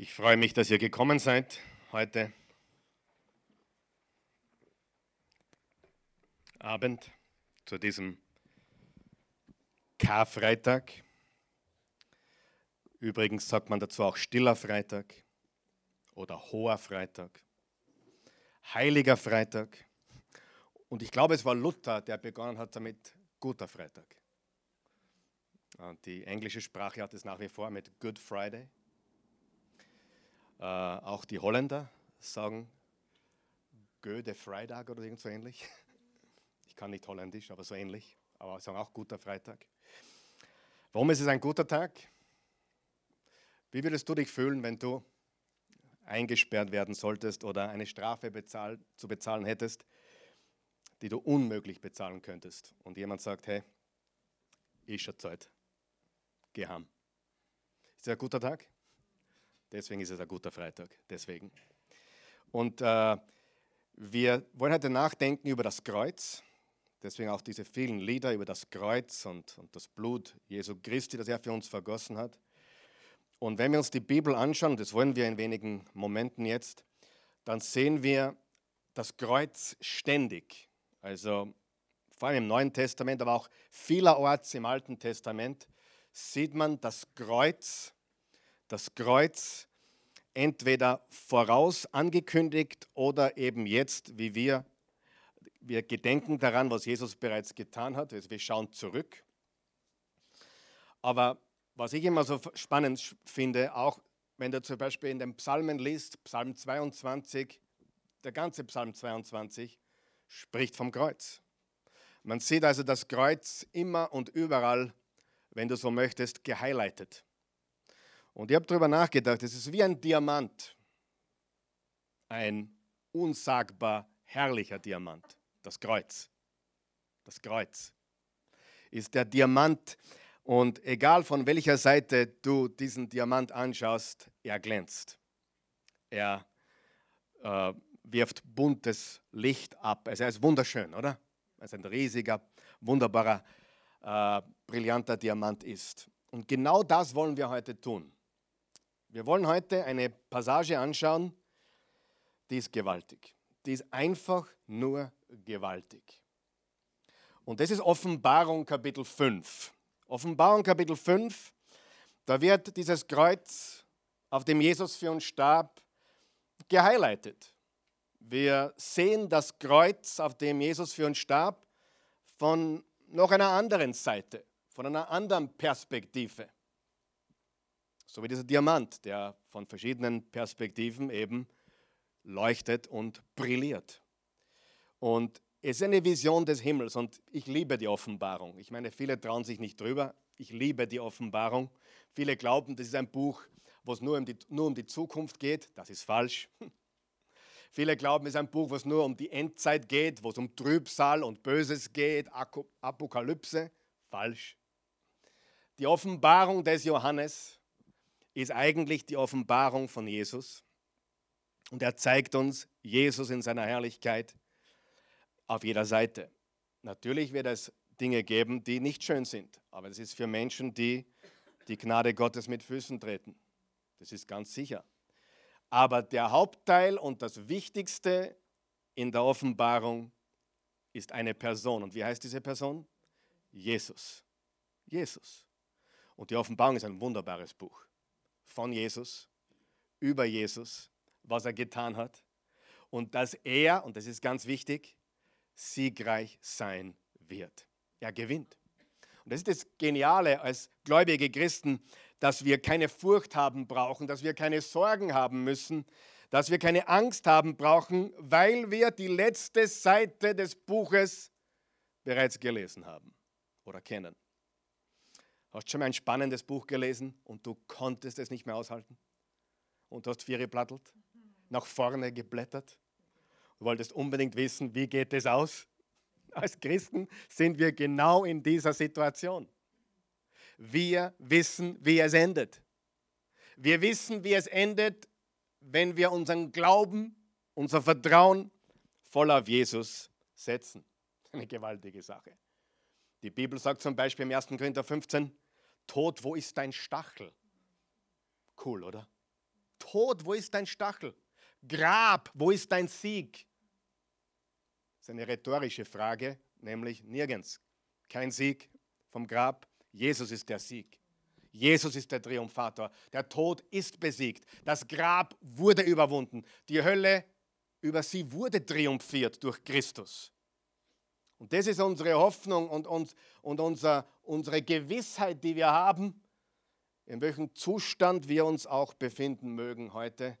Ich freue mich, dass ihr gekommen seid heute Abend zu diesem Karfreitag. Übrigens sagt man dazu auch stiller Freitag oder hoher Freitag, heiliger Freitag. Und ich glaube, es war Luther, der begonnen hat damit guter Freitag. Und die englische Sprache hat es nach wie vor mit Good Friday. Äh, auch die Holländer sagen Göde Freitag oder irgend so ähnlich. Ich kann nicht holländisch, aber so ähnlich. Aber sagen auch guter Freitag. Warum ist es ein guter Tag? Wie würdest du dich fühlen, wenn du eingesperrt werden solltest oder eine Strafe bezahl zu bezahlen hättest, die du unmöglich bezahlen könntest? Und jemand sagt, hey, ist schon Zeit. Geh heim. Ist das ein guter Tag? Deswegen ist es ein guter Freitag. Deswegen. Und äh, wir wollen heute nachdenken über das Kreuz. Deswegen auch diese vielen Lieder über das Kreuz und, und das Blut Jesu Christi, das er für uns vergossen hat. Und wenn wir uns die Bibel anschauen, das wollen wir in wenigen Momenten jetzt, dann sehen wir das Kreuz ständig. Also vor allem im Neuen Testament, aber auch vielerorts im Alten Testament sieht man das Kreuz das Kreuz entweder voraus angekündigt oder eben jetzt, wie wir, wir gedenken daran, was Jesus bereits getan hat. Also wir schauen zurück. Aber was ich immer so spannend finde, auch wenn du zum Beispiel in den Psalmen liest, Psalm 22, der ganze Psalm 22 spricht vom Kreuz. Man sieht also das Kreuz immer und überall, wenn du so möchtest, gehighlightet. Und ich habe darüber nachgedacht, es ist wie ein Diamant. Ein unsagbar herrlicher Diamant. Das Kreuz. Das Kreuz ist der Diamant. Und egal von welcher Seite du diesen Diamant anschaust, er glänzt. Er äh, wirft buntes Licht ab. Also er ist wunderschön, oder? Er ist ein riesiger, wunderbarer, äh, brillanter Diamant ist. Und genau das wollen wir heute tun. Wir wollen heute eine Passage anschauen, die ist gewaltig. Die ist einfach nur gewaltig. Und das ist Offenbarung Kapitel 5. Offenbarung Kapitel 5, da wird dieses Kreuz, auf dem Jesus für uns starb, gehighlightet. Wir sehen das Kreuz, auf dem Jesus für uns starb, von noch einer anderen Seite, von einer anderen Perspektive. So wie dieser Diamant, der von verschiedenen Perspektiven eben leuchtet und brilliert. Und es ist eine Vision des Himmels und ich liebe die Offenbarung. Ich meine, viele trauen sich nicht drüber. Ich liebe die Offenbarung. Viele glauben, das ist ein Buch, wo es nur um die, nur um die Zukunft geht. Das ist falsch. Viele glauben, es ist ein Buch, wo es nur um die Endzeit geht, wo es um Trübsal und Böses geht, Apokalypse. Falsch. Die Offenbarung des Johannes ist eigentlich die Offenbarung von Jesus. Und er zeigt uns Jesus in seiner Herrlichkeit auf jeder Seite. Natürlich wird es Dinge geben, die nicht schön sind, aber es ist für Menschen, die die Gnade Gottes mit Füßen treten. Das ist ganz sicher. Aber der Hauptteil und das Wichtigste in der Offenbarung ist eine Person. Und wie heißt diese Person? Jesus. Jesus. Und die Offenbarung ist ein wunderbares Buch von Jesus, über Jesus, was er getan hat und dass er, und das ist ganz wichtig, siegreich sein wird. Er gewinnt. Und das ist das Geniale als gläubige Christen, dass wir keine Furcht haben brauchen, dass wir keine Sorgen haben müssen, dass wir keine Angst haben brauchen, weil wir die letzte Seite des Buches bereits gelesen haben oder kennen. Hast schon mal ein spannendes Buch gelesen und du konntest es nicht mehr aushalten? Und hast vier geplattelt, nach vorne geblättert. Du wolltest unbedingt wissen, wie geht es aus? Als Christen sind wir genau in dieser Situation. Wir wissen, wie es endet. Wir wissen, wie es endet, wenn wir unseren Glauben, unser Vertrauen voll auf Jesus setzen. Eine gewaltige Sache. Die Bibel sagt zum Beispiel im 1. Korinther 15, Tod, wo ist dein Stachel? Cool, oder? Tod, wo ist dein Stachel? Grab, wo ist dein Sieg? Das ist eine rhetorische Frage, nämlich nirgends. Kein Sieg vom Grab. Jesus ist der Sieg. Jesus ist der Triumphator. Der Tod ist besiegt. Das Grab wurde überwunden. Die Hölle über sie wurde triumphiert durch Christus. Und das ist unsere Hoffnung und, und, und unser, unsere Gewissheit, die wir haben, in welchem Zustand wir uns auch befinden mögen heute,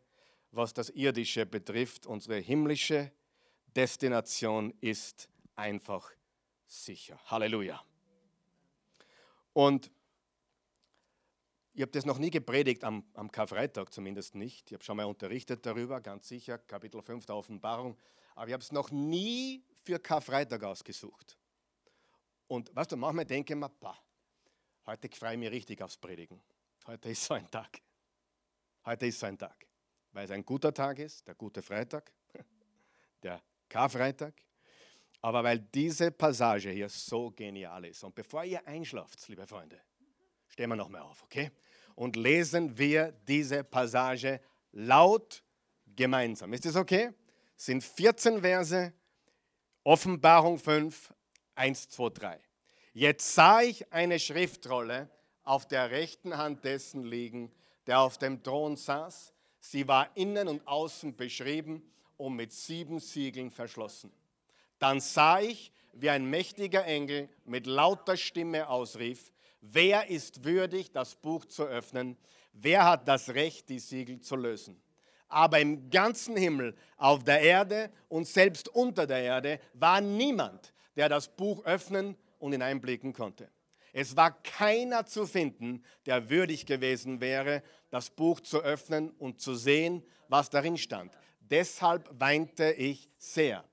was das Irdische betrifft. Unsere himmlische Destination ist einfach sicher. Halleluja. Und ich habe das noch nie gepredigt, am, am Karfreitag zumindest nicht. Ich habe schon mal unterrichtet darüber, ganz sicher, Kapitel 5 der Offenbarung. Aber ich habe es noch nie für Karfreitag ausgesucht. Und weißt du, manchmal denke ich mir, bah, heute freue ich mich richtig aufs Predigen. Heute ist so ein Tag. Heute ist so ein Tag. Weil es ein guter Tag ist, der gute Freitag, der Karfreitag. Aber weil diese Passage hier so genial ist. Und bevor ihr einschlaft, liebe Freunde, stehen wir nochmal auf, okay? und lesen wir diese Passage laut gemeinsam. Ist das okay? Sind 14 Verse, Offenbarung 5, 1, 2, 3. Jetzt sah ich eine Schriftrolle auf der rechten Hand dessen liegen, der auf dem Thron saß. Sie war innen und außen beschrieben und mit sieben Siegeln verschlossen. Dann sah ich, wie ein mächtiger Engel mit lauter Stimme ausrief, Wer ist würdig, das Buch zu öffnen? Wer hat das Recht, die Siegel zu lösen? Aber im ganzen Himmel, auf der Erde und selbst unter der Erde war niemand, der das Buch öffnen und hineinblicken konnte. Es war keiner zu finden, der würdig gewesen wäre, das Buch zu öffnen und zu sehen, was darin stand. Deshalb weinte ich sehr.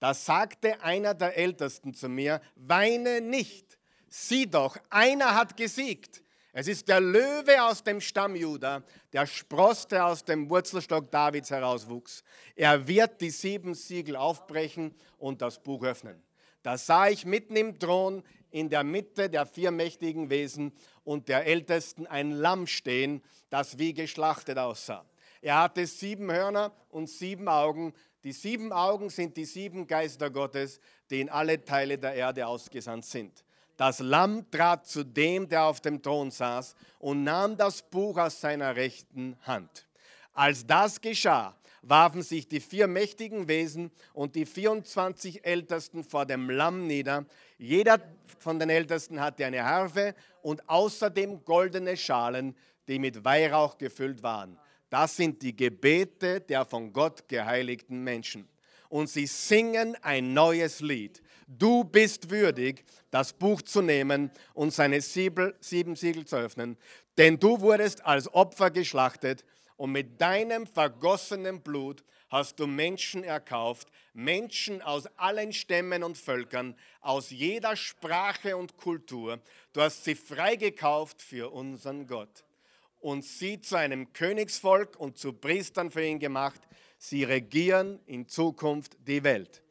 Da sagte einer der Ältesten zu mir, weine nicht sieh doch, einer hat gesiegt. Es ist der Löwe aus dem Stamm Juda, der Spross, der aus dem Wurzelstock Davids herauswuchs. Er wird die sieben Siegel aufbrechen und das Buch öffnen. Da sah ich mitten im Thron in der Mitte der vier mächtigen Wesen und der Ältesten ein Lamm stehen, das wie geschlachtet aussah. Er hatte sieben Hörner und sieben Augen. Die sieben Augen sind die sieben Geister Gottes, die in alle Teile der Erde ausgesandt sind. Das Lamm trat zu dem, der auf dem Thron saß, und nahm das Buch aus seiner rechten Hand. Als das geschah, warfen sich die vier mächtigen Wesen und die 24 Ältesten vor dem Lamm nieder. Jeder von den Ältesten hatte eine Harfe und außerdem goldene Schalen, die mit Weihrauch gefüllt waren. Das sind die Gebete der von Gott geheiligten Menschen. Und sie singen ein neues Lied. Du bist würdig, das Buch zu nehmen und seine sieben, Siegel zu öffnen, denn du wurdest als Opfer geschlachtet und mit deinem vergossenen Blut hast du Menschen erkauft, Menschen aus allen Stämmen und Völkern, aus jeder Sprache und Kultur. Du hast sie freigekauft für unseren Gott und sie zu einem Königsvolk und zu Priestern für ihn gemacht. Sie regieren in Zukunft die Welt.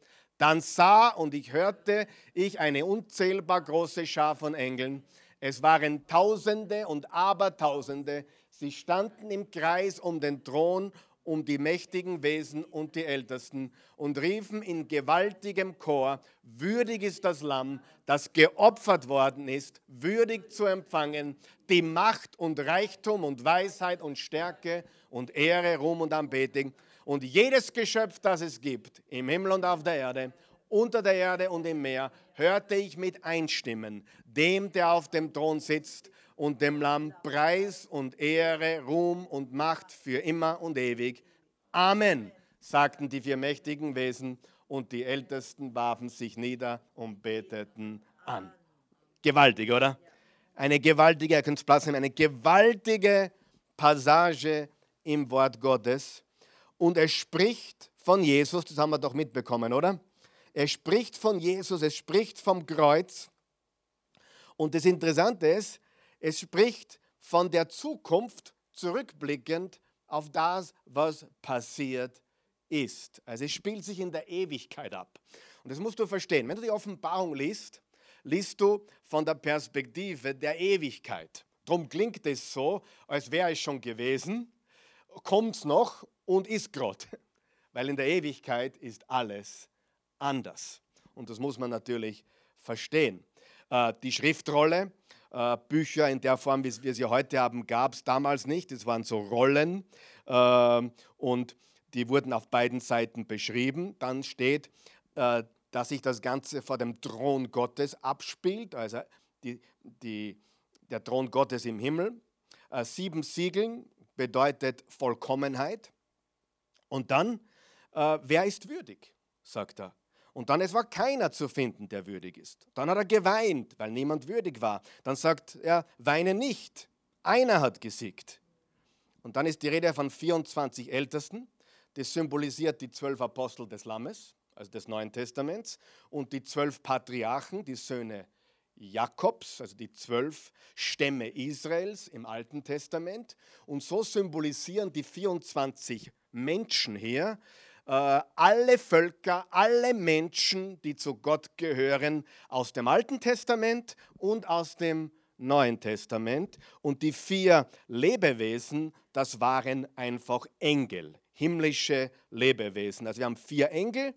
Dann sah und ich hörte ich eine unzählbar große Schar von Engeln. Es waren Tausende und Abertausende. Sie standen im Kreis um den Thron, um die mächtigen Wesen und die Ältesten und riefen in gewaltigem Chor, würdig ist das Lamm, das geopfert worden ist, würdig zu empfangen, die Macht und Reichtum und Weisheit und Stärke und Ehre, Ruhm und Anbetung und jedes Geschöpf, das es gibt, im Himmel und auf der Erde, unter der Erde und im Meer, hörte ich mit einstimmen, dem, der auf dem Thron sitzt und dem Lamm Preis und Ehre, Ruhm und Macht für immer und ewig. Amen, sagten die vier mächtigen Wesen und die Ältesten warfen sich nieder und beteten an. Gewaltig, oder? Eine gewaltige, ihr könnt es Platz nehmen, eine gewaltige Passage im Wort Gottes und es spricht von Jesus, das haben wir doch mitbekommen, oder? Er spricht von Jesus, es spricht vom Kreuz. Und das Interessante ist, es spricht von der Zukunft zurückblickend auf das, was passiert ist. Also es spielt sich in der Ewigkeit ab. Und das musst du verstehen. Wenn du die Offenbarung liest, liest du von der Perspektive der Ewigkeit. Darum klingt es so, als wäre es schon gewesen kommt es noch und ist gerade. Weil in der Ewigkeit ist alles anders. Und das muss man natürlich verstehen. Äh, die Schriftrolle, äh, Bücher in der Form, wie wir sie heute haben, gab es damals nicht. Es waren so Rollen äh, und die wurden auf beiden Seiten beschrieben. Dann steht, dass sich das Ganze vor dem Thron Gottes abspielt, also die, die, der Thron Gottes im Himmel. Sieben Siegeln bedeutet Vollkommenheit. Und dann, wer ist würdig, sagt er. Und dann, es war keiner zu finden, der würdig ist. Dann hat er geweint, weil niemand würdig war. Dann sagt er, weine nicht. Einer hat gesiegt. Und dann ist die Rede von 24 Ältesten. Das symbolisiert die zwölf Apostel des Lammes, also des Neuen Testaments, und die zwölf Patriarchen, die Söhne Jakobs, also die zwölf Stämme Israels im Alten Testament. Und so symbolisieren die 24 Menschen hier äh, alle Völker, alle Menschen, die zu Gott gehören, aus dem Alten Testament und aus dem Neuen Testament. Und die vier Lebewesen, das waren einfach Engel, himmlische Lebewesen. Also wir haben vier Engel,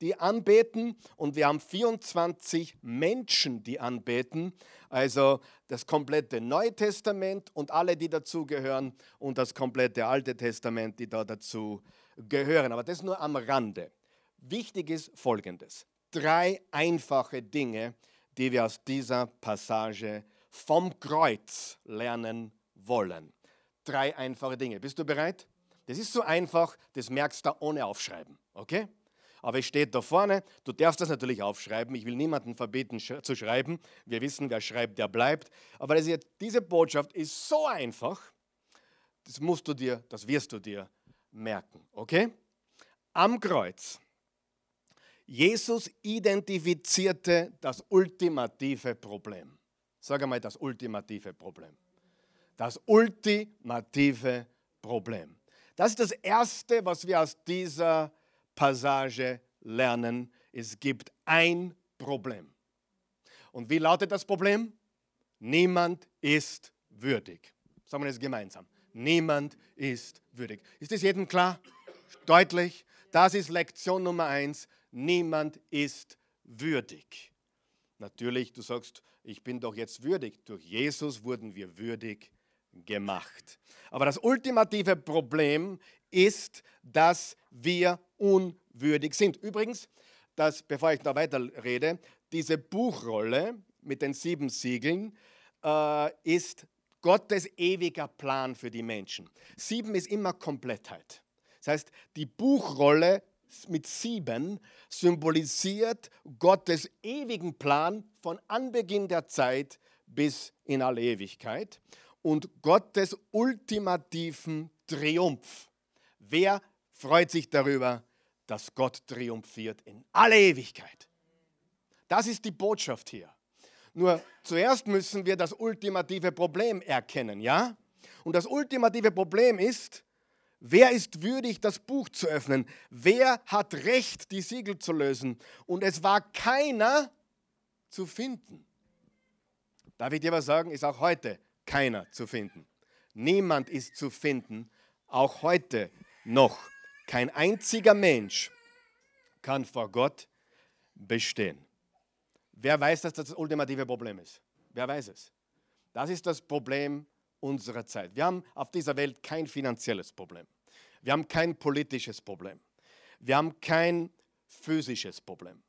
die anbeten und wir haben 24 Menschen, die anbeten. Also das komplette Neue Testament und alle, die dazugehören und das komplette Alte Testament, die da dazu gehören. Aber das nur am Rande. Wichtig ist Folgendes. Drei einfache Dinge, die wir aus dieser Passage vom Kreuz lernen wollen. Drei einfache Dinge. Bist du bereit? Das ist so einfach, das merkst du ohne Aufschreiben. Okay? Aber es steht da vorne, du darfst das natürlich aufschreiben. Ich will niemanden verbieten zu schreiben. Wir wissen, wer schreibt, der bleibt. Aber hier, diese Botschaft ist so einfach, das musst du dir, das wirst du dir merken. Okay? Am Kreuz. Jesus identifizierte das ultimative Problem. Sag einmal das ultimative Problem. Das ultimative Problem. Das ist das Erste, was wir aus dieser Passage lernen. Es gibt ein Problem. Und wie lautet das Problem? Niemand ist würdig. Sagen wir das gemeinsam. Niemand ist würdig. Ist das jedem klar? Deutlich? Das ist Lektion Nummer eins. Niemand ist würdig. Natürlich, du sagst, ich bin doch jetzt würdig. Durch Jesus wurden wir würdig gemacht. Aber das ultimative Problem ist, dass wir unwürdig sind. Übrigens, dass, bevor ich da weiter rede, diese Buchrolle mit den sieben Siegeln äh, ist Gottes ewiger Plan für die Menschen. Sieben ist immer Komplettheit. Das heißt, die Buchrolle mit sieben symbolisiert Gottes ewigen Plan von Anbeginn der Zeit bis in alle Ewigkeit und Gottes ultimativen Triumph. Wer freut sich darüber, dass Gott triumphiert in alle Ewigkeit? Das ist die Botschaft hier. Nur zuerst müssen wir das ultimative Problem erkennen, ja? Und das ultimative Problem ist, wer ist würdig, das Buch zu öffnen? Wer hat Recht, die Siegel zu lösen? Und es war keiner zu finden. Darf ich dir was sagen? Ist auch heute keiner zu finden. Niemand ist zu finden, auch heute noch. Kein einziger Mensch kann vor Gott bestehen. Wer weiß, dass das das ultimative Problem ist? Wer weiß es? Das ist das Problem unserer Zeit. Wir haben auf dieser Welt kein finanzielles Problem. Wir haben kein politisches Problem. Wir haben kein physisches Problem.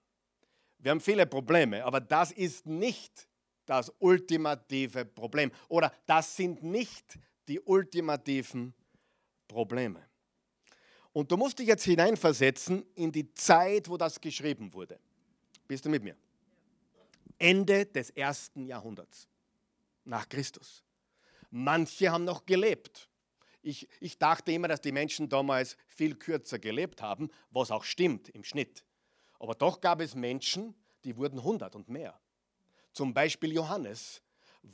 Wir haben viele Probleme, aber das ist nicht das ultimative Problem. Oder das sind nicht die ultimativen Probleme. Und du musst dich jetzt hineinversetzen in die Zeit, wo das geschrieben wurde. Bist du mit mir? Ende des ersten Jahrhunderts nach Christus. Manche haben noch gelebt. Ich, ich dachte immer, dass die Menschen damals viel kürzer gelebt haben, was auch stimmt im Schnitt. Aber doch gab es Menschen, die wurden 100 und mehr. Zum Beispiel Johannes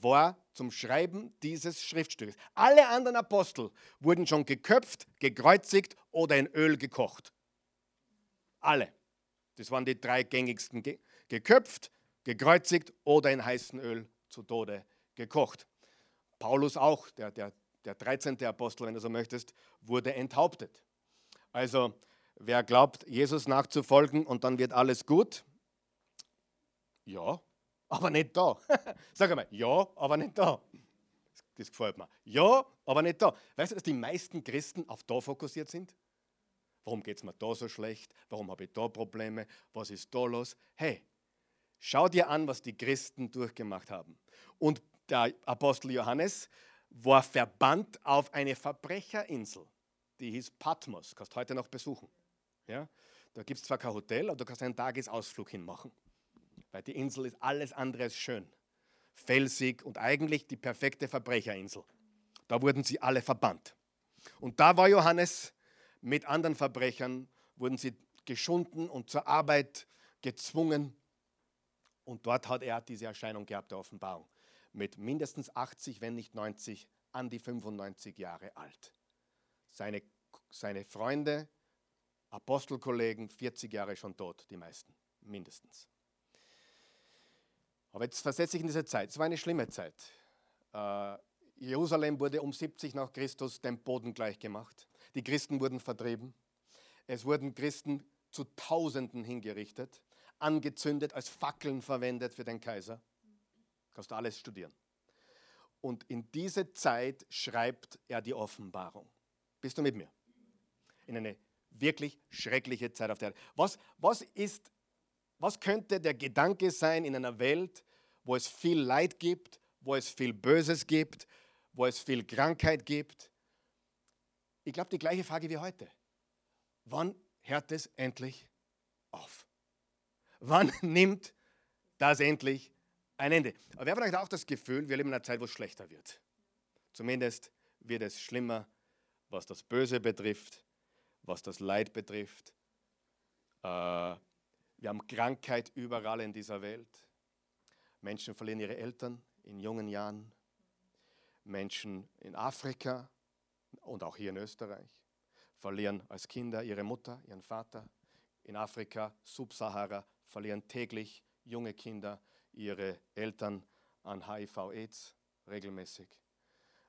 war zum Schreiben dieses Schriftstückes. Alle anderen Apostel wurden schon geköpft, gekreuzigt oder in Öl gekocht. Alle. Das waren die drei gängigsten. Geköpft, gekreuzigt oder in heißem Öl zu Tode gekocht. Paulus auch, der, der der 13. Apostel, wenn du so möchtest, wurde enthauptet. Also wer glaubt, Jesus nachzufolgen und dann wird alles gut, ja, aber nicht da. Sag einmal, ja, aber nicht da. Das gefällt mir. Ja, aber nicht da. Weißt du, dass die meisten Christen auf da fokussiert sind? Warum geht es mir da so schlecht? Warum habe ich da Probleme? Was ist da los? Hey, schau dir an, was die Christen durchgemacht haben. Und der Apostel Johannes war verbannt auf eine Verbrecherinsel. Die hieß Patmos. Kannst heute noch besuchen. Ja? Da gibt es zwar kein Hotel, aber du kannst einen Tagesausflug hinmachen. Weil die Insel ist alles andere als schön. Felsig und eigentlich die perfekte Verbrecherinsel. Da wurden sie alle verbannt. Und da war Johannes mit anderen Verbrechern, wurden sie geschunden und zur Arbeit gezwungen. Und dort hat er diese Erscheinung gehabt, der Offenbarung. Mit mindestens 80, wenn nicht 90, an die 95 Jahre alt. Seine, seine Freunde, Apostelkollegen, 40 Jahre schon tot, die meisten, mindestens. Aber jetzt versetze ich in diese Zeit. Es war eine schlimme Zeit. Äh, Jerusalem wurde um 70 nach Christus dem Boden gleichgemacht. Die Christen wurden vertrieben. Es wurden Christen zu Tausenden hingerichtet, angezündet, als Fackeln verwendet für den Kaiser. Kannst du alles studieren. Und in diese Zeit schreibt er die Offenbarung. Bist du mit mir? In eine wirklich schreckliche Zeit auf der Erde. Was, was ist was könnte der Gedanke sein in einer Welt, wo es viel Leid gibt, wo es viel Böses gibt, wo es viel Krankheit gibt? Ich glaube, die gleiche Frage wie heute. Wann hört es endlich auf? Wann nimmt das endlich ein Ende? Aber wir haben vielleicht auch das Gefühl, wir leben in einer Zeit, wo es schlechter wird. Zumindest wird es schlimmer, was das Böse betrifft, was das Leid betrifft. Äh, wir haben Krankheit überall in dieser Welt. Menschen verlieren ihre Eltern in jungen Jahren. Menschen in Afrika und auch hier in Österreich verlieren als Kinder ihre Mutter, ihren Vater. In Afrika, Subsahara, verlieren täglich junge Kinder ihre Eltern an HIV-Aids regelmäßig.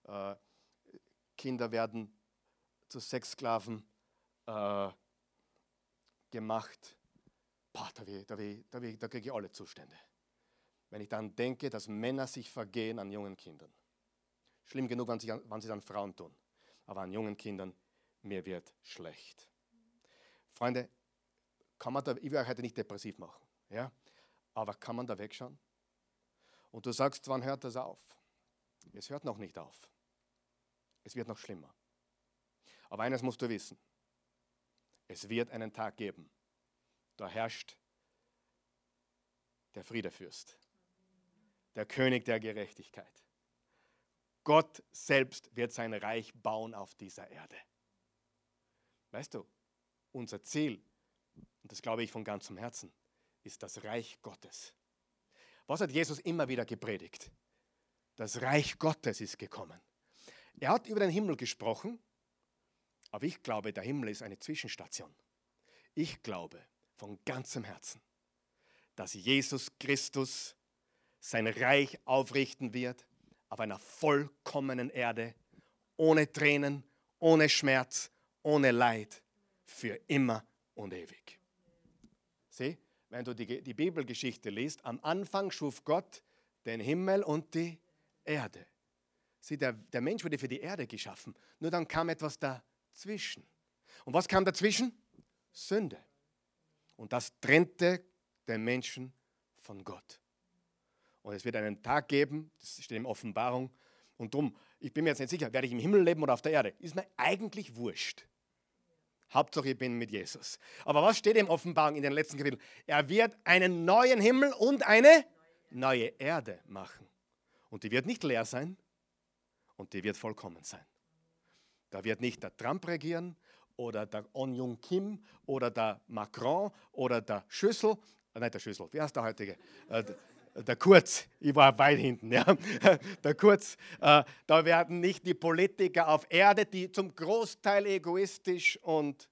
Äh, Kinder werden zu Sexsklaven äh, gemacht boah, da, da, da, da kriege ich alle Zustände. Wenn ich dann denke, dass Männer sich vergehen an jungen Kindern. Schlimm genug, wenn sie, wenn sie dann Frauen tun. Aber an jungen Kindern, mir wird schlecht. Freunde, kann man da, ich will euch heute nicht depressiv machen, ja? aber kann man da wegschauen? Und du sagst, wann hört das auf? Es hört noch nicht auf. Es wird noch schlimmer. Aber eines musst du wissen. Es wird einen Tag geben, da herrscht der Friedefürst, der König der Gerechtigkeit. Gott selbst wird sein Reich bauen auf dieser Erde. Weißt du, unser Ziel, und das glaube ich von ganzem Herzen, ist das Reich Gottes. Was hat Jesus immer wieder gepredigt? Das Reich Gottes ist gekommen. Er hat über den Himmel gesprochen, aber ich glaube, der Himmel ist eine Zwischenstation. Ich glaube, von ganzem Herzen, dass Jesus Christus sein Reich aufrichten wird auf einer vollkommenen Erde, ohne Tränen, ohne Schmerz, ohne Leid, für immer und ewig. Sieh, wenn du die, die Bibelgeschichte liest, am Anfang schuf Gott den Himmel und die Erde. Sieh, der, der Mensch wurde für die Erde geschaffen, nur dann kam etwas dazwischen. Und was kam dazwischen? Sünde. Und das trennte den Menschen von Gott. Und es wird einen Tag geben, das steht in Offenbarung, und darum, ich bin mir jetzt nicht sicher, werde ich im Himmel leben oder auf der Erde? Ist mir eigentlich wurscht. Hauptsache, ich bin mit Jesus. Aber was steht im Offenbarung in den letzten Kapiteln? Er wird einen neuen Himmel und eine neue Erde machen. Und die wird nicht leer sein und die wird vollkommen sein. Da wird nicht der Trump regieren oder der On Jung Kim oder der Macron oder der Schüssel, äh, nicht der Schüssel, wie heißt der heutige? Äh, der Kurz, ich war weit hinten, ja. Der Kurz, äh, da werden nicht die Politiker auf Erde, die zum Großteil egoistisch und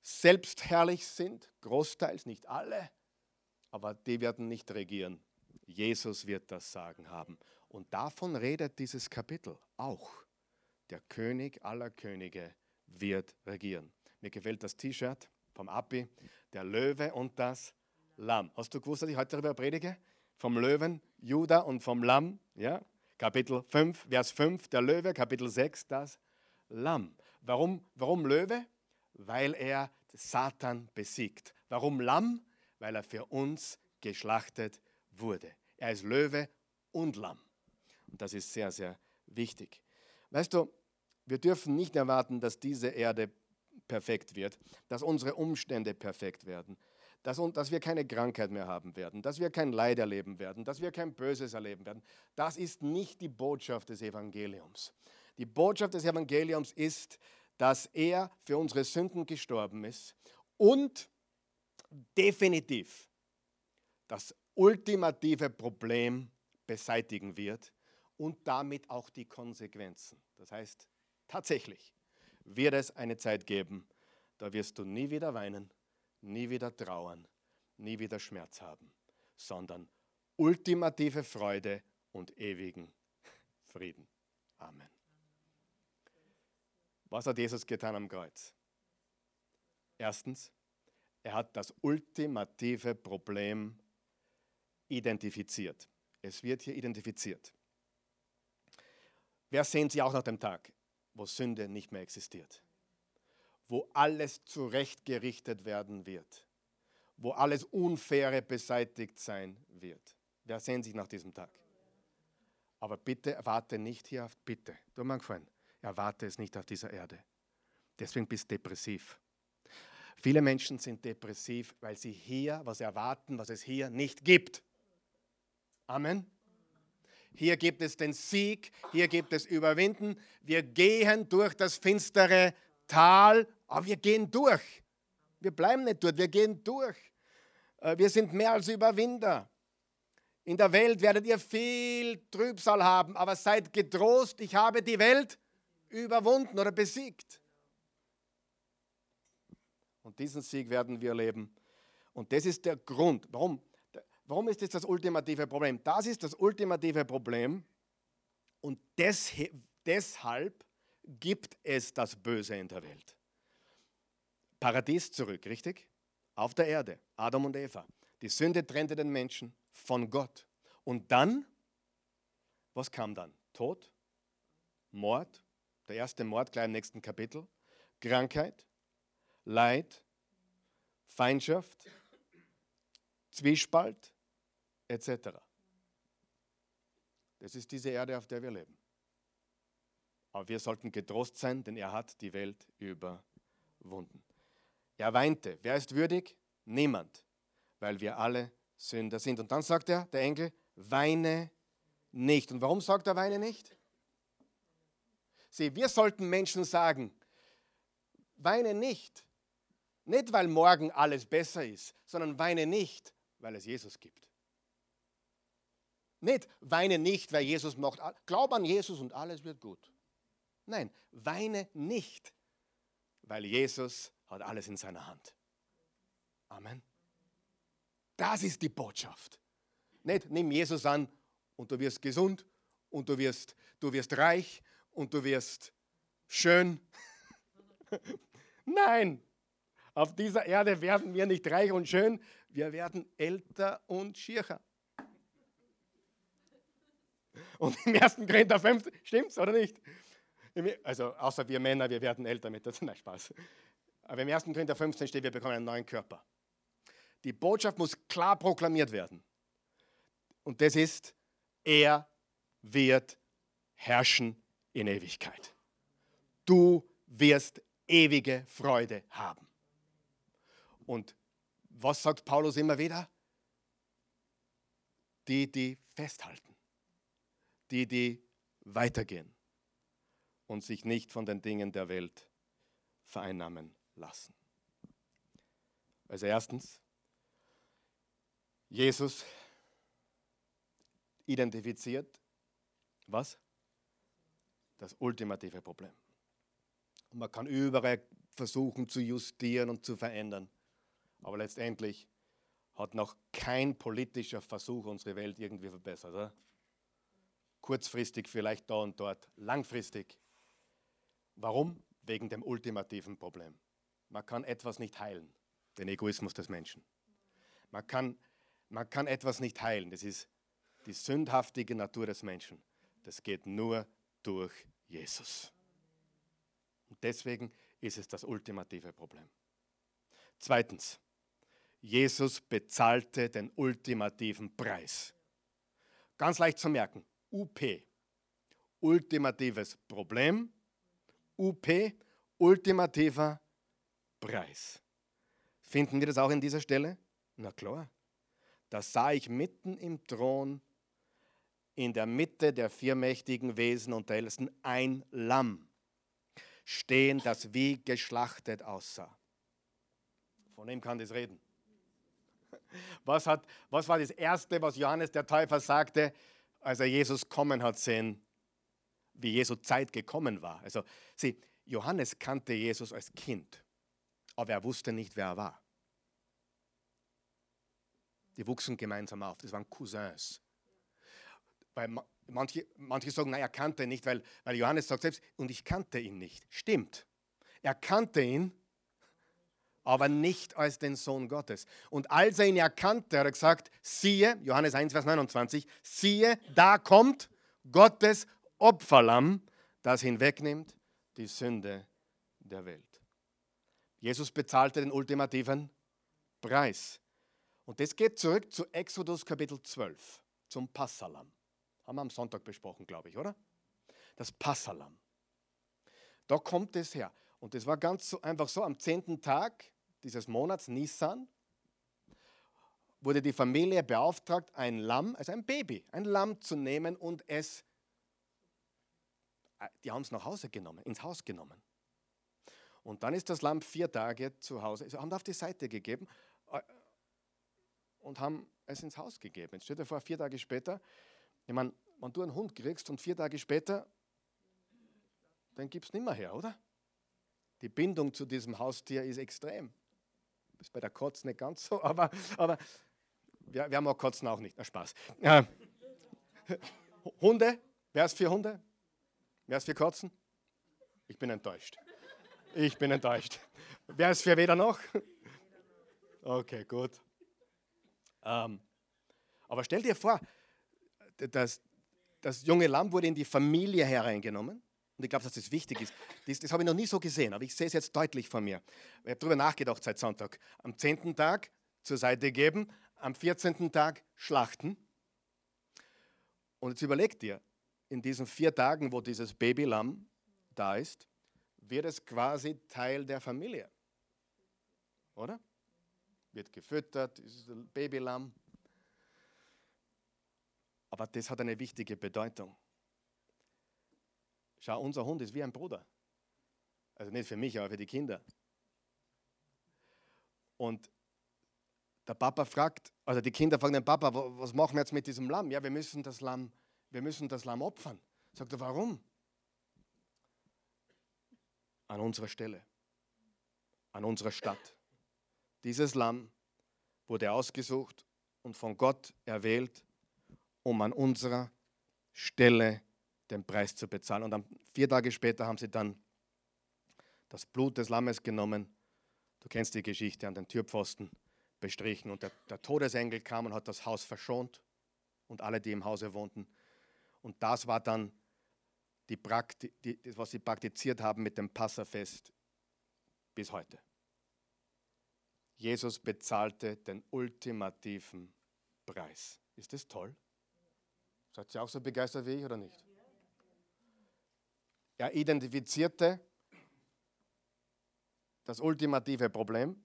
selbstherrlich sind, großteils, nicht alle, aber die werden nicht regieren. Jesus wird das Sagen haben. Und davon redet dieses Kapitel auch. der König aller Könige wird regieren. Mir gefällt das T-Shirt vom Api, der Löwe und das Lamm. Hast du gewusst, dass ich heute darüber predige? Vom Löwen, Judah und vom Lamm, ja? Kapitel 5, Vers 5, der Löwe, Kapitel 6, das Lamm. Warum, warum Löwe? Weil er Satan besiegt. Warum Lamm? Weil er für uns geschlachtet wurde. Er ist Löwe und Lamm. Und das ist sehr, sehr wichtig. Weißt du, wir dürfen nicht erwarten, dass diese Erde perfekt wird, dass unsere Umstände perfekt werden, dass, dass wir keine Krankheit mehr haben werden, dass wir kein Leid erleben werden, dass wir kein Böses erleben werden. Das ist nicht die Botschaft des Evangeliums. Die Botschaft des Evangeliums ist, dass er für unsere Sünden gestorben ist und definitiv das ultimative Problem beseitigen wird und damit auch die Konsequenzen. Das heißt, tatsächlich wird es eine Zeit geben, da wirst du nie wieder weinen, nie wieder trauern, nie wieder Schmerz haben, sondern ultimative Freude und ewigen Frieden. Amen. Was hat Jesus getan am Kreuz? Erstens, er hat das ultimative Problem identifiziert. Es wird hier identifiziert. Wer sehnt sich auch nach dem Tag, wo Sünde nicht mehr existiert? Wo alles zurechtgerichtet werden wird? Wo alles Unfaire beseitigt sein wird? Wer sehnt sich nach diesem Tag? Aber bitte erwarte nicht hier auf, bitte, du mein Freund, erwarte es nicht auf dieser Erde. Deswegen bist du depressiv. Viele Menschen sind depressiv, weil sie hier was erwarten, was es hier nicht gibt. Amen. Hier gibt es den Sieg, hier gibt es Überwinden. Wir gehen durch das finstere Tal, aber wir gehen durch. Wir bleiben nicht dort, wir gehen durch. Äh, wir sind mehr als Überwinder. In der Welt werdet ihr viel Trübsal haben, aber seid getrost, ich habe die Welt überwunden oder besiegt. Und diesen Sieg werden wir erleben. Und das ist der Grund, warum Warum ist das das ultimative Problem? Das ist das ultimative Problem und des, deshalb gibt es das Böse in der Welt. Paradies zurück, richtig? Auf der Erde, Adam und Eva. Die Sünde trennte den Menschen von Gott. Und dann, was kam dann? Tod, Mord, der erste Mord gleich im nächsten Kapitel, Krankheit, Leid, Feindschaft, Zwiespalt, etc. Das ist diese Erde, auf der wir leben. Aber wir sollten getrost sein, denn er hat die Welt überwunden. Er weinte. Wer ist würdig? Niemand, weil wir alle Sünder sind. Und dann sagt er, der Engel, weine nicht. Und warum sagt er, weine nicht? Sieh, wir sollten Menschen sagen, weine nicht. Nicht, weil morgen alles besser ist, sondern weine nicht, weil es Jesus gibt. Nicht weine nicht, weil Jesus macht. Glaub an Jesus und alles wird gut. Nein, weine nicht, weil Jesus hat alles in seiner Hand. Amen. Das ist die Botschaft. Nicht, nimm Jesus an und du wirst gesund und du wirst, du wirst reich und du wirst schön. Nein, auf dieser Erde werden wir nicht reich und schön, wir werden älter und schircher. Und im 1. Korinther 5, stimmt's oder nicht? Also außer wir Männer, wir werden älter mit das. Nein, Spaß. Aber im 1. Korinther 15 steht, wir bekommen einen neuen Körper. Die Botschaft muss klar proklamiert werden. Und das ist, er wird herrschen in Ewigkeit. Du wirst ewige Freude haben. Und was sagt Paulus immer wieder? Die, die festhalten die, die weitergehen und sich nicht von den Dingen der Welt vereinnahmen lassen. Also erstens, Jesus identifiziert was? Das ultimative Problem. Und man kann überall versuchen zu justieren und zu verändern, aber letztendlich hat noch kein politischer Versuch unsere Welt irgendwie verbessert. Oder? Kurzfristig vielleicht da und dort, langfristig Warum? Wegen dem ultimativen Problem. Man kann etwas nicht heilen, den Egoismus des Menschen. Man kann, man kann etwas nicht heilen, das ist die sündhaftige Natur des Menschen. Das geht nur durch Jesus. Und deswegen ist es das ultimative Problem. Zweitens, Jesus bezahlte den ultimativen Preis. Ganz leicht zu merken, UP, ultimatives Problem, UP, ultimativer Preis. Finden wir das auch in dieser Stelle? Na klar. Da sah ich mitten im Thron, in der Mitte der vier mächtigen Wesen und der Ältesten, ein Lamm stehen, das wie geschlachtet aussah. Von wem kann das reden? Was, hat, was war das Erste, was Johannes der Täufer sagte, als er Jesus kommen hat sehen, wie Jesu Zeit gekommen war? Also, sieh, Johannes kannte Jesus als Kind, aber er wusste nicht, wer er war. Die wuchsen gemeinsam auf, das waren Cousins. Weil manche, manche sagen, nein, er kannte ihn nicht, weil, weil Johannes sagt selbst, und ich kannte ihn nicht. Stimmt. Er kannte ihn, aber nicht als den Sohn Gottes. Und als er ihn erkannte, hat er gesagt, siehe, Johannes 1, Vers 29, siehe, da kommt Gottes Opferlamm, das hinwegnimmt die Sünde der Welt. Jesus bezahlte den ultimativen Preis. Und das geht zurück zu Exodus Kapitel 12, zum Passalam. Haben wir am Sonntag besprochen, glaube ich, oder? Das Passalam. Da kommt es her. Und das war ganz so, einfach so, am zehnten Tag dieses Monats, Nissan, wurde die Familie beauftragt, ein Lamm, also ein Baby, ein Lamm zu nehmen und es, äh, die haben es nach Hause genommen, ins Haus genommen. Und dann ist das Lamm vier Tage zu Hause, also haben es auf die Seite gegeben äh, und haben es ins Haus gegeben. Jetzt stell dir vor, vier Tage später, ich meine, wenn du einen Hund kriegst und vier Tage später, dann gibt es nicht mehr her, oder? Die Bindung zu diesem Haustier ist extrem. Ist bei der Kotz nicht ganz so, aber, aber wir, wir haben auch Kotzen auch nicht. Na, Spaß. Äh, Hunde? Wer ist für Hunde? Wer ist für Kotzen? Ich bin enttäuscht. Ich bin enttäuscht. Wer ist für weder noch? Okay, gut. Ähm, aber stell dir vor, das, das junge Lamm wurde in die Familie hereingenommen. Und ich glaube, dass das wichtig ist. Das, das habe ich noch nie so gesehen, aber ich sehe es jetzt deutlich vor mir. Ich habe darüber nachgedacht seit Sonntag. Am 10. Tag zur Seite geben, am 14. Tag schlachten. Und jetzt überleg dir, in diesen vier Tagen, wo dieses Babylamm da ist, wird es quasi Teil der Familie. Oder? Wird gefüttert, ist ein Babylamm. Aber das hat eine wichtige Bedeutung. Schau, unser Hund ist wie ein Bruder. Also nicht für mich, aber für die Kinder. Und der Papa fragt, also die Kinder fragen den Papa, was machen wir jetzt mit diesem Lamm? Ja, wir müssen das Lamm, wir müssen das Lamm opfern. Sagt er, warum? An unserer Stelle, an unserer Stadt. Dieses Lamm wurde ausgesucht und von Gott erwählt, um an unserer Stelle zu den Preis zu bezahlen. Und dann, vier Tage später haben sie dann das Blut des Lammes genommen. Du kennst die Geschichte an den Türpfosten bestrichen. Und der, der Todesengel kam und hat das Haus verschont und alle, die im Hause wohnten. Und das war dann die Prakti die, was sie praktiziert haben mit dem Passafest bis heute. Jesus bezahlte den ultimativen Preis. Ist das toll? Seid ihr auch so begeistert wie ich oder nicht? Er identifizierte das ultimative Problem.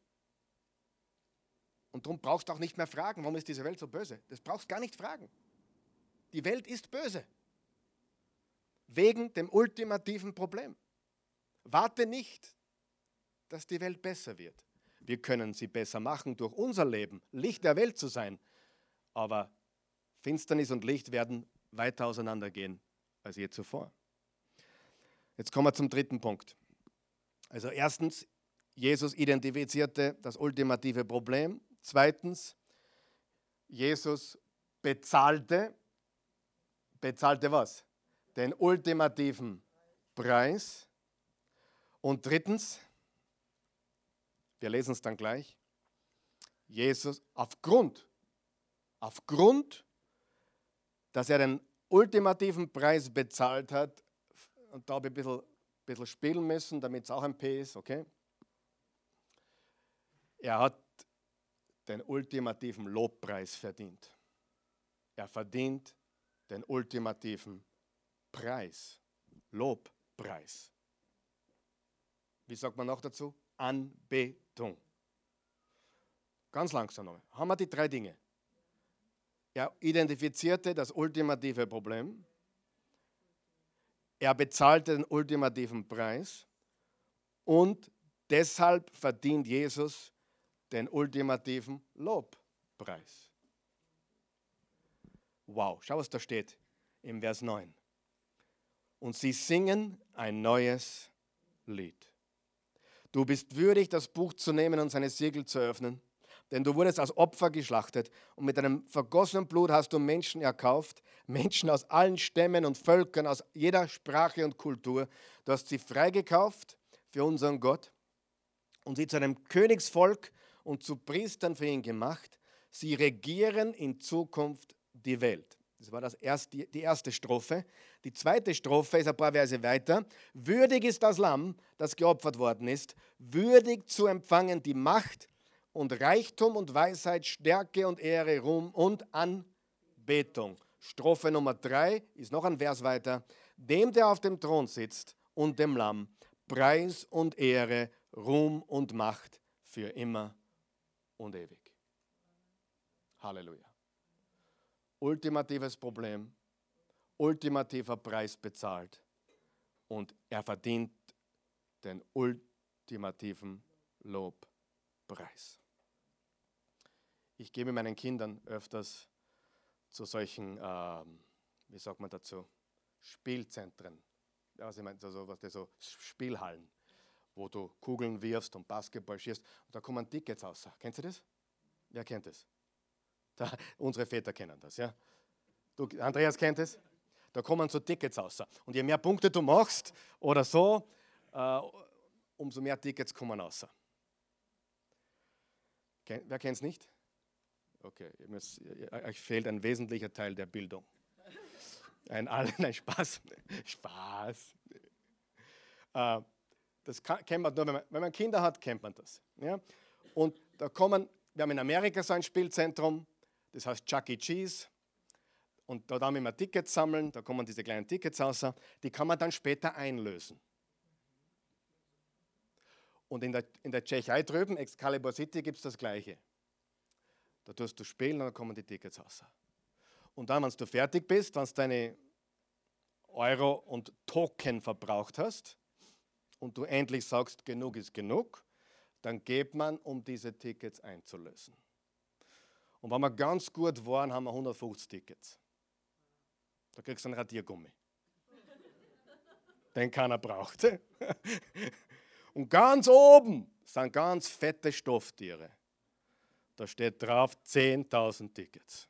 Und darum brauchst du auch nicht mehr fragen, warum ist diese Welt so böse. Das brauchst du gar nicht fragen. Die Welt ist böse. Wegen dem ultimativen Problem. Warte nicht, dass die Welt besser wird. Wir können sie besser machen durch unser Leben, Licht der Welt zu sein. Aber Finsternis und Licht werden weiter auseinandergehen als je zuvor. Jetzt kommen wir zum dritten Punkt. Also erstens, Jesus identifizierte das ultimative Problem. Zweitens, Jesus bezahlte, bezahlte was? Den ultimativen Preis. Und drittens, wir lesen es dann gleich, Jesus aufgrund, aufgrund, dass er den ultimativen Preis bezahlt hat, und da habe ich ein bisschen, bisschen spielen müssen, damit es auch ein P ist, okay? Er hat den ultimativen Lobpreis verdient. Er verdient den ultimativen Preis, Lobpreis. Wie sagt man noch dazu? Anbetung. Ganz langsam noch. Haben wir die drei Dinge. Er identifizierte das ultimative Problem. Er bezahlte den ultimativen Preis. Und deshalb verdient Jesus den ultimativen Lobpreis. Wow, schau, was da steht im Vers 9. Und sie singen ein neues Lied. Du bist würdig, das Buch zu nehmen und seine Siegel zu öffnen, denn du wurdest als Opfer geschlachtet und mit deinem vergossenen Blut hast du Menschen erkauft, Menschen aus allen Stämmen und Völkern, aus jeder Sprache und Kultur. Du hast sie freigekauft für unseren Gott und sie zu einem Königsvolk und zu Priestern für ihn gemacht. Sie regieren in Zukunft die Welt. Das war das erste, die erste Strophe. Die zweite Strophe ist ein paar Verse weiter. Würdig ist das Lamm, das geopfert worden ist, würdig zu empfangen die Macht und Reichtum und Weisheit, Stärke und Ehre, Ruhm und Anbetung. Strophe Nummer drei ist noch ein Vers weiter. Dem, der auf dem Thron sitzt und dem Lamm, Preis und Ehre, Ruhm und Macht für immer und ewig. Halleluja ultimatives Problem, ultimativer Preis bezahlt und er verdient den ultimativen Lobpreis. Ich gebe meinen Kindern öfters zu solchen, äh, wie sagt man dazu, Spielzentren. Was ich meine, also, was das so Spielhallen, wo du Kugeln wirfst und Basketball schießt. Und da kommen Tickets raus. Kennt ihr das? Wer kennt das? Da, unsere Väter kennen das, ja. Du, Andreas kennt es? Da kommen so Tickets raus. Und je mehr Punkte du machst oder so, äh, umso mehr Tickets kommen raus. Wer kennt es nicht? Okay, euch fehlt ein wesentlicher Teil der Bildung. Ein, nein, Spaß. Spaß. Äh, das kennt man nur, wenn man, wenn man, Kinder hat, kennt man das. Ja? Und da kommen, wir haben in Amerika so ein Spielzentrum, das heißt Chuck E. Cheese. Und da haben wir Tickets sammeln, da kommen diese kleinen Tickets raus, die kann man dann später einlösen. Und in der, in der Tschechei drüben, Excalibur City, gibt es das Gleiche. Da tust du spielen und dann kommen die Tickets raus. Und dann, wenn du fertig bist, wenn du deine Euro und Token verbraucht hast und du endlich sagst, genug ist genug, dann geht man, um diese Tickets einzulösen. Und wenn wir ganz gut waren, haben wir 150 Tickets. Da kriegst du einen Radiergummi. Den keiner braucht. Und ganz oben sind ganz fette Stofftiere. Da steht drauf 10.000 Tickets.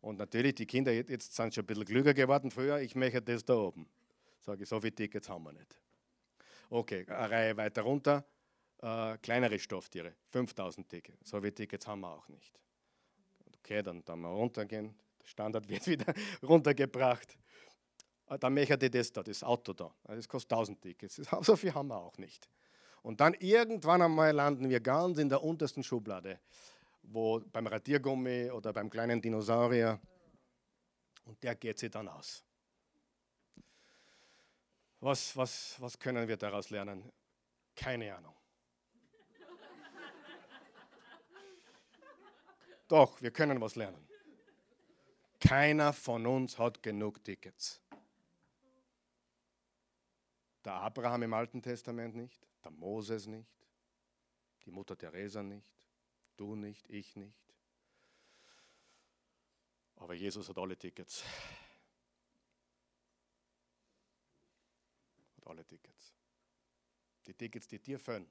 Und natürlich, die Kinder jetzt sind schon ein bisschen klüger geworden früher. Ich möchte das da oben. Sage ich, so viele Tickets haben wir nicht. Okay, eine Reihe weiter runter. Äh, kleinere Stofftiere, 5000 Tickets. So viele Tickets haben wir auch nicht. Okay, dann, dann mal runtergehen. Der Standard wird wieder runtergebracht. Ah, dann möchte ich das da, das Auto da. Das kostet 1000 Tickets. So viel haben wir auch nicht. Und dann irgendwann einmal landen wir ganz in der untersten Schublade, wo beim Radiergummi oder beim kleinen Dinosaurier. Und der geht sich dann aus. Was, was, was können wir daraus lernen? Keine Ahnung. Doch, wir können was lernen. Keiner von uns hat genug Tickets. Der Abraham im Alten Testament nicht, der Moses nicht, die Mutter Teresa nicht, du nicht, ich nicht. Aber Jesus hat alle Tickets. Hat alle Tickets. Die Tickets, die dir füllen,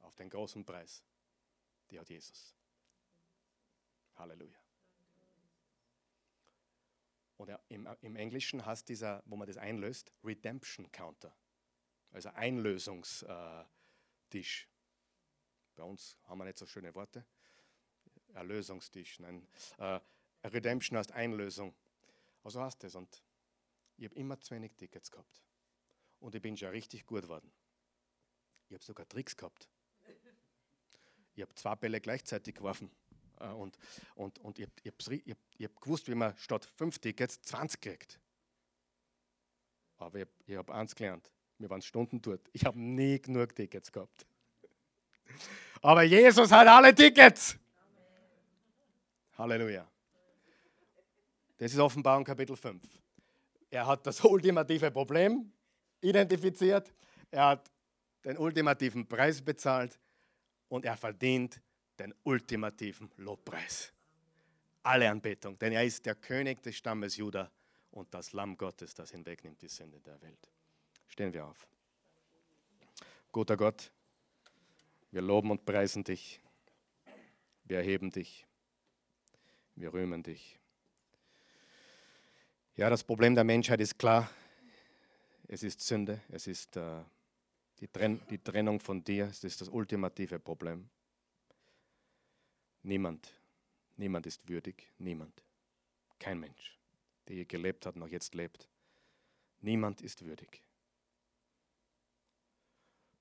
auf den großen Preis, die hat Jesus. Halleluja. Und im, im Englischen heißt dieser, wo man das einlöst, Redemption Counter. Also Einlösungstisch. Bei uns haben wir nicht so schöne Worte. Erlösungstisch, nein. Äh, Redemption heißt Einlösung. Also heißt das. Und ich habe immer zu wenig Tickets gehabt. Und ich bin schon richtig gut geworden. Ich habe sogar Tricks gehabt. Ich habe zwei Bälle gleichzeitig geworfen. Äh, und, und, und ich habe hab, hab gewusst, wie man statt fünf Tickets 20 kriegt. Aber ich, habe eins gelernt. Wir waren Stunden dort. Ich habe nie genug Tickets gehabt. Aber Jesus hat alle Tickets. Halleluja. Das ist Offenbarung Kapitel 5. Er hat das ultimative Problem identifiziert. Er hat den ultimativen Preis bezahlt und er verdient den ultimativen Lobpreis. Alle Anbetung, denn er ist der König des Stammes Juda und das Lamm Gottes, das hinwegnimmt die Sünde der Welt. Stehen wir auf. Guter Gott, wir loben und preisen dich. Wir erheben dich. Wir rühmen dich. Ja, das Problem der Menschheit ist klar. Es ist Sünde. Es ist äh, die, Trenn die Trennung von dir. Es ist das ultimative Problem. Niemand, niemand ist würdig. Niemand. Kein Mensch, der je gelebt hat, noch jetzt lebt. Niemand ist würdig.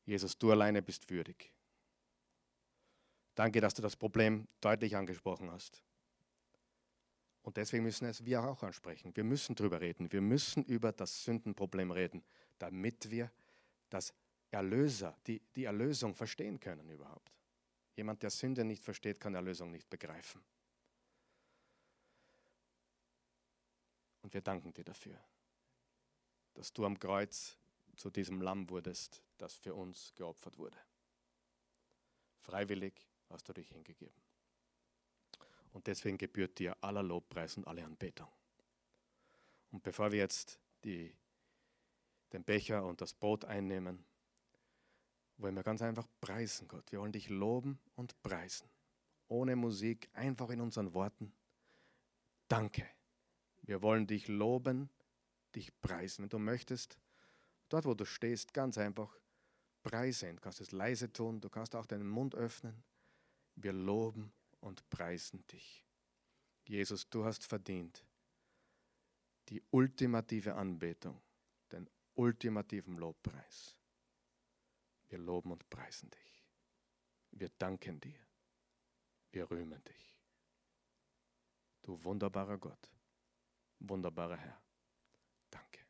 Jesus, du alleine bist würdig. Danke, dass du das Problem deutlich angesprochen hast. Und deswegen müssen es wir auch ansprechen. Wir müssen darüber reden. Wir müssen über das Sündenproblem reden, damit wir das Erlöser, die, die Erlösung verstehen können überhaupt. Jemand, der Sünde nicht versteht, kann Erlösung nicht begreifen. Und wir danken dir dafür, dass du am Kreuz zu diesem Lamm wurdest, das für uns geopfert wurde. Freiwillig hast du dich hingegeben. Und deswegen gebührt dir aller Lobpreis und alle Anbetung. Und bevor wir jetzt die, den Becher und das Brot einnehmen, wollen wir ganz einfach preisen, Gott. Wir wollen dich loben und preisen. Ohne Musik, einfach in unseren Worten. Danke. Wir wollen dich loben, dich preisen. Wenn du möchtest, dort wo du stehst, ganz einfach preisen. Du kannst es leise tun, du kannst auch deinen Mund öffnen. Wir loben und preisen dich. Jesus, du hast verdient die ultimative Anbetung, den ultimativen Lobpreis. Wir loben und preisen dich. Wir danken dir. Wir rühmen dich. Du wunderbarer Gott, wunderbarer Herr. Danke.